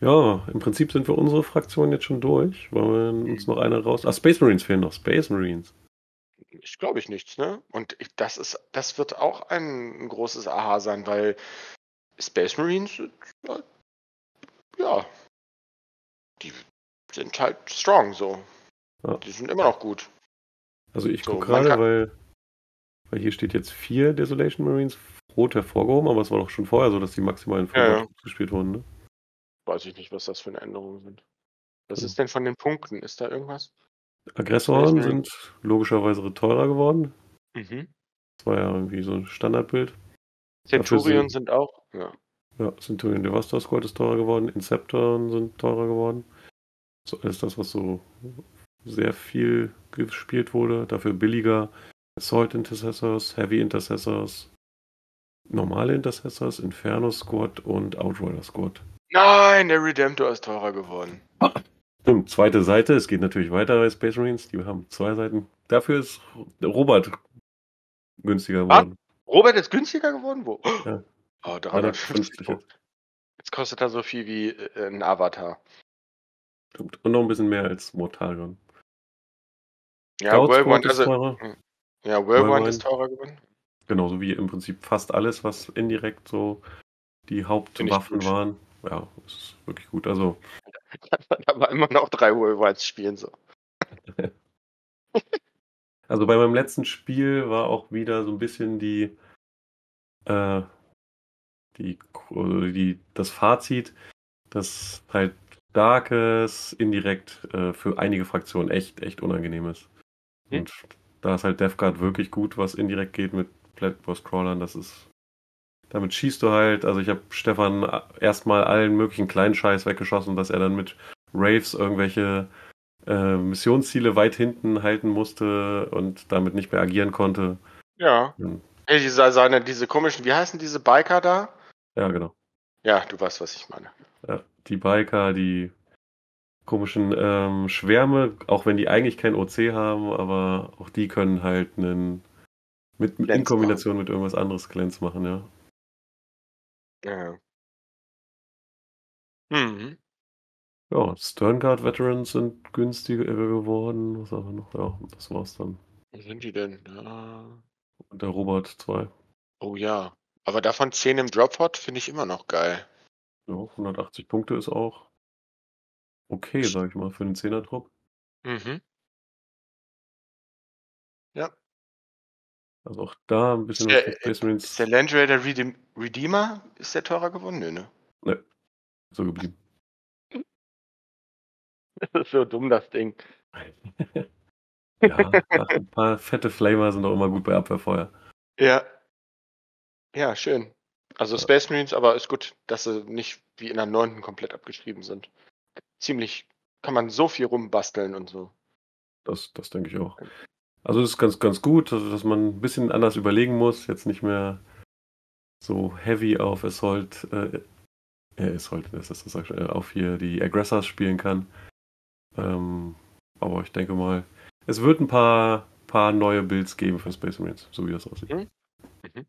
Ja, im Prinzip sind wir unsere Fraktion jetzt schon durch. Wollen wir uns noch eine raus. Ah, Space Marines fehlen noch. Space Marines. Ich glaube ich nichts, ne? Und ich, das ist, das wird auch ein, ein großes Aha sein, weil Space Marines, äh, ja, die sind halt strong so. Ja. Die sind immer noch gut. Also ich So, gucke gerade, kann- weil, weil hier steht jetzt vier Desolation Marines rot hervorgehoben, aber es war doch schon vorher so, dass die maximalen fünf Ja, ja. gespielt wurden. Ne? Weiß ich nicht, was das für eine Änderung sind. Was Hm. ist denn von den Punkten? Ist da irgendwas? Aggressoren sind logischerweise teurer geworden. Mhm. Das war ja irgendwie so ein Standardbild. Centurion sind- sind auch. Ja. Ja, Centurion Devastor Squad ist teurer geworden, Inceptoren sind teurer geworden. So alles das, was so sehr viel gespielt wurde. Dafür billiger Assault Intercessors, Heavy Intercessors, normale Intercessors, Inferno Squad und Outrider Squad. Nein, der Redemptor ist teurer geworden. Stimmt, zweite Seite, es geht natürlich weiter bei Space Marines, die haben zwei Seiten. Dafür ist Robert günstiger Ah, geworden. Robert ist günstiger geworden? Wo? Ja. Oh, 350 350 Punkte. Jetzt kostet er so viel wie äh, ein Avatar. Stimmt. Und noch ein bisschen mehr als Mortarion. Ja, Squad ist also, ja, Whirlwind. ist teurer geworden. Genauso wie im Prinzip fast alles, was indirekt so die Hauptwaffen waren. Ja, es ist wirklich gut. Also, aber immer noch drei Whirlwinds spielen. So. also bei meinem letzten Spiel war auch wieder so ein bisschen die, äh, die, also die das Fazit, dass halt Darkes indirekt äh, für einige Fraktionen echt, echt unangenehm ist. Hm. Und da ist halt Death Guard wirklich gut, was indirekt geht mit Platypus Crawlern. Das ist. Damit schießt du halt. Also ich habe Stefan erstmal allen möglichen kleinen Scheiß weggeschossen, dass er dann mit Raves irgendwelche äh, Missionsziele weit hinten halten musste und damit nicht mehr agieren konnte. Ja. Hm. Hey, diese, seine, diese komischen, wie heißen diese Biker da? Ja, genau. Ja, du weißt, was ich meine. Ja, die Biker, die komischen ähm, Schwärme, auch wenn die eigentlich kein OC haben, aber auch die können halt einen mit, in Glänz Kombination mit irgendwas anderes Glänz machen, ja. Ja. Mhm. Ja, Sterngard Veterans sind günstiger geworden. Was haben wir noch? Ja, das war's dann. Wo sind die denn? Ja. Und der Robert 2. Oh ja. Aber davon 10 im Dropot finde ich immer noch geil. Ja, 180 Punkte ist auch okay, sag ich mal, für den 10er-Trupp. Mhm. Ja. Also auch da ein bisschen Ist was der, für Space Marines ist der Land Raider Redeem Redeemer, ist der teurer geworden? Nö, ne? so geblieben. Das ist so dumm, das Ding. ja, ach, ein paar fette Flamer sind auch immer gut bei Abwehrfeuer. Ja. Ja, schön. Also. Space Marines, aber ist gut, dass sie nicht wie in der neunten komplett abgeschrieben sind. Ziemlich, kann man so viel rumbasteln und so. Das, das denke ich auch. Also es ist ganz, ganz gut, also dass man ein bisschen anders überlegen muss, jetzt nicht mehr so heavy auf Assault, äh, äh Assault, ist das, das schon, äh, auf hier die Aggressors spielen kann. Ähm, aber ich denke mal, es wird ein paar, paar neue Builds geben für Space Marines, so wie das aussieht. Mhm. Mhm.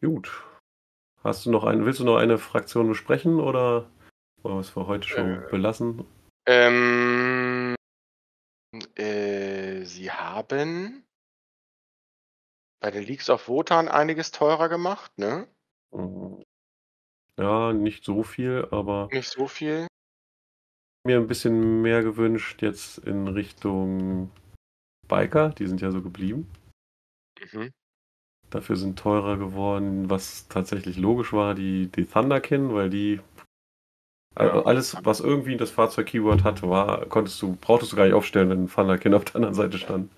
Gut. Hast du noch eine, willst du noch eine Fraktion besprechen oder wollen wir es für heute schon Äh. belassen? Ähm, äh, sie haben bei den Leagues of Wotan einiges teurer gemacht, ne? Mm. Ja, nicht so viel, aber Nicht so viel. mir ein bisschen mehr gewünscht jetzt in Richtung Biker, die sind ja so geblieben. Mhm. Dafür sind teurer geworden, was tatsächlich logisch war, die, die Thunderkin, weil die Ja. alles, was irgendwie das Fahrzeug-Keyword hatte, war, konntest du, brauchtest du gar nicht aufstellen, wenn ein Thunderkin auf der anderen Seite stand.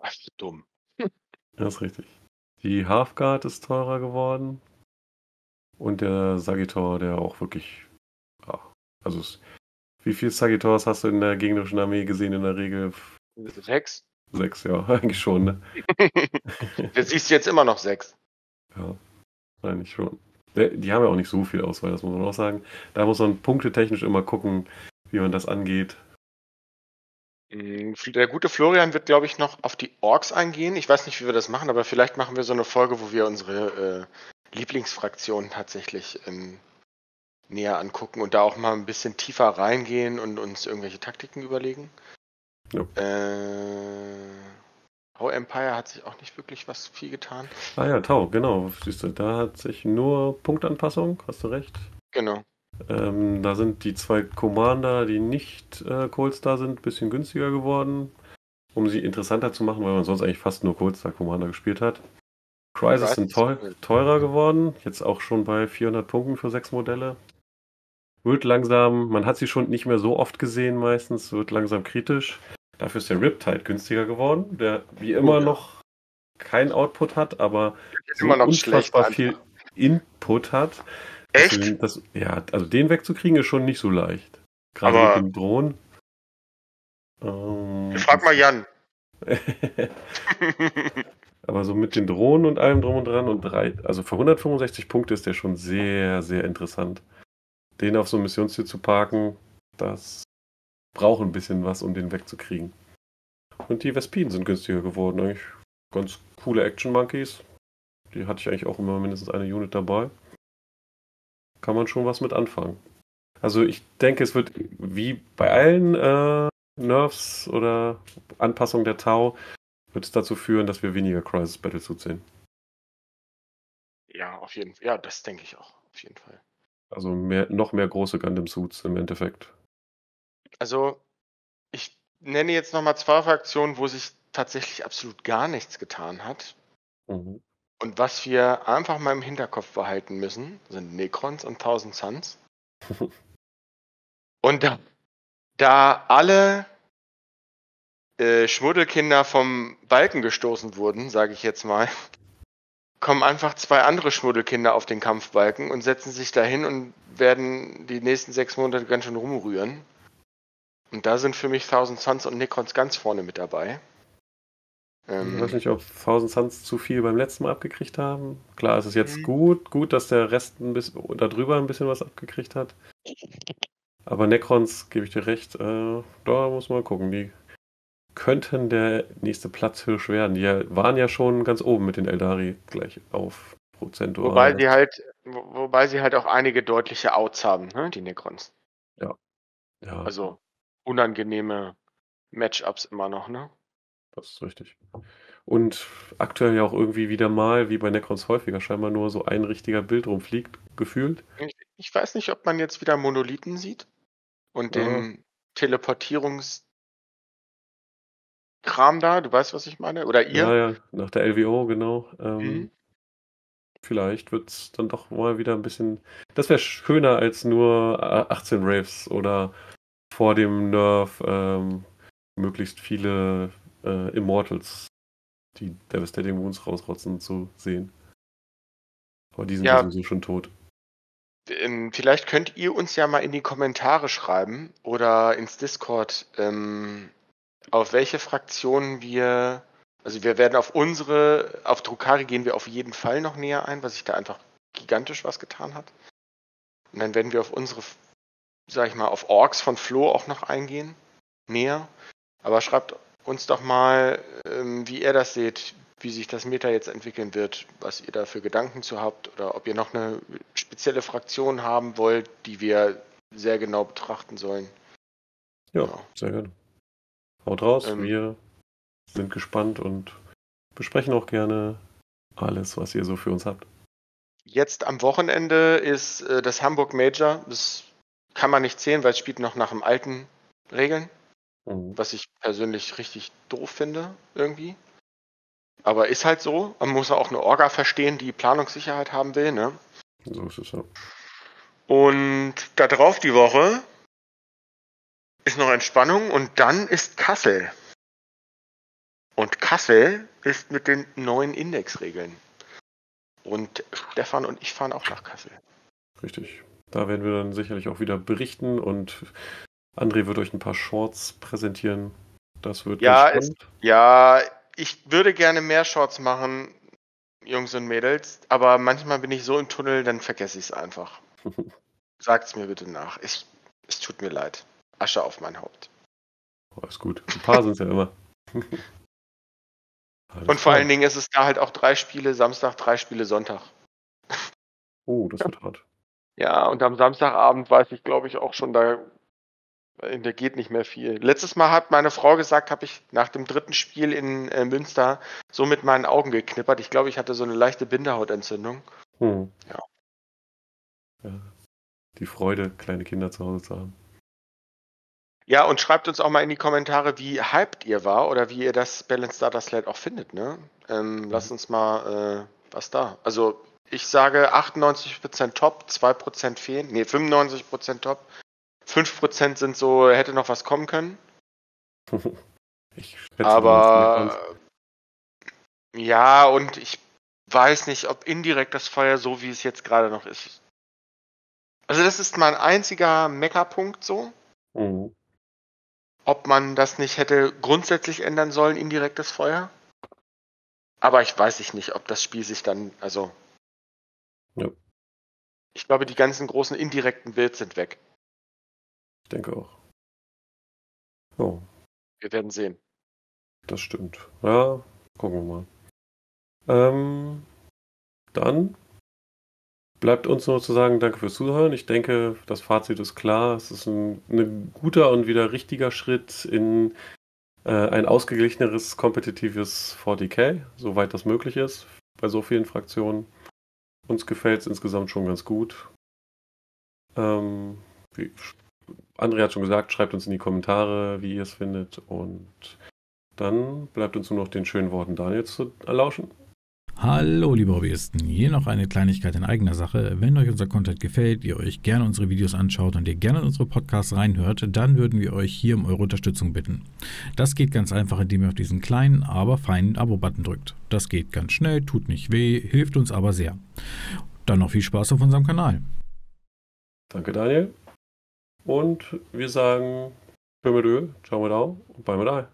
Ach, so dumm. Das ist richtig. Die Halfguard ist teurer geworden. Und der Sagittor, der auch wirklich. Ja, also, es, wie viele Sagittors hast du in der gegnerischen Armee gesehen? In der Regel Sechs? Sechs, ja, eigentlich schon, ne? Du siehst jetzt immer noch sechs. Ja, eigentlich schon. Die haben ja auch nicht so viel Auswahl, das muss man auch sagen. Da muss man punktetechnisch immer gucken, wie man das angeht. Mm, Der gute Florian wird, glaube ich, noch auf die Orks eingehen. Ich weiß nicht, wie wir das machen, aber vielleicht machen wir so eine Folge, wo wir unsere äh, Lieblingsfraktionen tatsächlich ähm, näher angucken und da auch mal ein bisschen tiefer reingehen und uns irgendwelche Taktiken überlegen. Ja. Äh, How Empire hat sich auch nicht wirklich was viel getan. Ah ja, Tau, genau. Siehst du, da hat sich nur Punktanpassung, hast du recht. Genau. Ähm, da sind die zwei Commander, die nicht äh, Cold-Star sind, ein bisschen günstiger geworden, um sie interessanter zu machen, weil man sonst eigentlich fast nur Cold-Star Commander gespielt hat. Crisis sind teu teurer geworden, jetzt auch schon bei 400 Punkten für sechs Modelle. Wird langsam, man hat sie schon nicht mehr so oft gesehen meistens, wird langsam kritisch. Dafür ist der Riptide günstiger geworden, der wie immer Oh ja. noch kein Output hat, aber so immer schlecht. unfassbar viel Input hat. Echt? Deswegen, Das, ja, also den wegzukriegen ist schon nicht so leicht. Gerade Aber- mit dem Drohnen. Ähm, Frag mal Jan. Aber so mit den Drohnen und allem drum und dran und drei, also für 165 Punkte ist der schon sehr, sehr interessant. den auf so ein Missionsziel zu parken, das braucht ein bisschen was, um den wegzukriegen. Und die Vespinen sind günstiger geworden. Eigentlich ganz coole Action Monkeys. Die hatte ich eigentlich auch immer mindestens eine Unit dabei. Kann man schon was mit anfangen. Also ich denke, es wird wie bei allen äh, Nerfs oder Anpassungen der Tau, wird es dazu führen, dass wir weniger Crisis Battlesuits sehen. Ja, auf jeden Fall. Ja, das denke ich auch. Auf jeden Fall. Also mehr, noch mehr große Gundam-Suits im Endeffekt. Also, ich nenne jetzt nochmal zwei Fraktionen, wo sich tatsächlich absolut gar nichts getan hat. Mhm. Und was wir einfach mal im Hinterkopf behalten müssen, sind Necrons und Thousand Suns. und da, da alle äh, Schmuddelkinder vom Balken gestoßen wurden, sage ich jetzt mal, kommen einfach zwei andere Schmuddelkinder auf den Kampfbalken und setzen sich dahin und werden die nächsten sechs Monate ganz schön rumrühren. Und da sind für mich Thousand Suns und Necrons ganz vorne mit dabei. Ähm, ich weiß nicht, ob Thousand Suns zu viel beim letzten Mal abgekriegt haben. Klar, es ist jetzt mhm. gut, gut, dass der Rest ein bisschen darüber ein bisschen was abgekriegt hat. Aber Necrons, gebe ich dir recht, äh, da muss man gucken. Die könnten der nächste Platzhirsch werden. Die waren ja schon ganz oben mit den Eldari gleich auf prozentual. Wobei sie halt, wobei sie halt auch einige deutliche Outs haben, ne, die Necrons. Ja. ja. Also unangenehme Matchups immer noch, ne? Das ist richtig. Und aktuell ja auch irgendwie wieder mal, wie bei Necrons häufiger, scheinbar nur so ein richtiger Bild rumfliegt, gefühlt. Ich, ich weiß nicht, ob man jetzt wieder Monolithen sieht und ja. den Teleportierungs- Kram da, du weißt, was ich meine? Oder ihr? Ja, ja, nach der LWO, genau. Ähm, mhm. Vielleicht wird es dann doch mal wieder ein bisschen. Das wäre schöner als nur 18 Raves oder vor dem Nerf ähm, möglichst viele äh, Immortals, die Devastating Wounds rausrotzen, zu sehen. Aber die sind ja sowieso schon tot. Ähm, vielleicht könnt ihr uns ja mal in die Kommentare schreiben oder ins Discord, ähm, auf welche Fraktionen wir, also wir werden auf unsere, auf Drukari gehen wir auf jeden Fall noch näher ein, weil sich da einfach gigantisch was getan hat. Und dann werden wir auf unsere, sag ich mal, auf Orks von Flo auch noch eingehen, näher. Aber schreibt uns doch mal, ähm, wie ihr das seht, wie sich das Meta jetzt entwickeln wird, was ihr da für Gedanken zu habt oder ob ihr noch eine spezielle Fraktion haben wollt, die wir sehr genau betrachten sollen. Ja, genau. sehr gerne. Haut raus, ähm, wir sind gespannt und besprechen auch gerne alles, was ihr so für uns habt. Jetzt am Wochenende ist äh, das Hamburg Major. Das kann man nicht zählen, weil es spielt noch nach dem alten Regeln. Mhm. Was ich persönlich richtig doof finde, irgendwie. Aber ist halt so. Man muss auch eine Orga verstehen, die Planungssicherheit haben will, ne? So ist es ja. Und da drauf die Woche ist noch Entspannung und dann ist Kassel. Und Kassel ist mit den neuen Indexregeln. Und Stefan und ich fahren auch nach Kassel. Richtig. Da werden wir dann sicherlich auch wieder berichten und André wird euch ein paar Shorts präsentieren. Das wird ja, ist, ja, ich würde gerne mehr Shorts machen, Jungs und Mädels, aber manchmal bin ich so im Tunnel, dann vergesse ich es einfach. Sagt es mir bitte nach. Ich, es tut mir leid. Asche auf mein Haupt. Alles gut. Ein paar sind es ja immer. Und vor allen Dingen ist es da halt auch drei Spiele Samstag, drei Spiele Sonntag. Oh, das wird hart. Ja, und am Samstagabend weiß ich, glaube ich, auch schon, da, da geht nicht mehr viel. Letztes Mal hat meine Frau gesagt, habe ich nach dem dritten Spiel in äh, Münster so mit meinen Augen geknippert. Ich glaube, ich hatte so eine leichte Bindehautentzündung. Hm. Ja. ja. Die Freude, kleine Kinder zu Hause zu haben. Ja, und schreibt uns auch mal in die Kommentare, wie hyped ihr war oder wie ihr das Balance Data Slate auch findet. Ne? Ähm, mhm. Lasst uns mal äh, was da. Also ich sage 98% top, 2% fehlen. Nee, 95% top. 5% sind so, hätte noch was kommen können. Aber ja, und ich weiß nicht, ob indirekt das Feuer so, wie es jetzt gerade noch ist. Also das ist mein einziger Meckerpunkt so. Mhm ob man das nicht hätte grundsätzlich ändern sollen, indirektes Feuer. Aber ich weiß nicht, ob das Spiel sich dann, also. Ja. Ich glaube, die ganzen großen indirekten Wilds sind weg. Ich denke auch. Oh. Wir werden sehen. Das stimmt. Ja, gucken wir mal. Ähm, dann bleibt uns nur zu sagen, danke fürs Zuhören. Ich denke, das Fazit ist klar. Es ist ein, ein guter und wieder richtiger Schritt in äh, ein ausgeglicheneres, kompetitives 40k, soweit das möglich ist, bei so vielen Fraktionen. Uns gefällt es insgesamt schon ganz gut. Ähm, wie, André hat schon gesagt, schreibt uns in die Kommentare, wie ihr es findet. Und dann bleibt uns nur noch den schönen Worten Daniels zu erlauschen. Hallo liebe Hobbyisten, hier noch eine Kleinigkeit in eigener Sache. Wenn euch unser Content gefällt, ihr euch gerne unsere Videos anschaut und ihr gerne in unsere Podcasts reinhört, dann würden wir euch hier um eure Unterstützung bitten. Das geht ganz einfach, indem ihr auf diesen kleinen, aber feinen Abo-Button drückt. Das geht ganz schnell, tut nicht weh, hilft uns aber sehr. Dann noch viel Spaß auf unserem Kanal. Danke Daniel. Und wir sagen, Hören wir ciao, ciao und bye bye.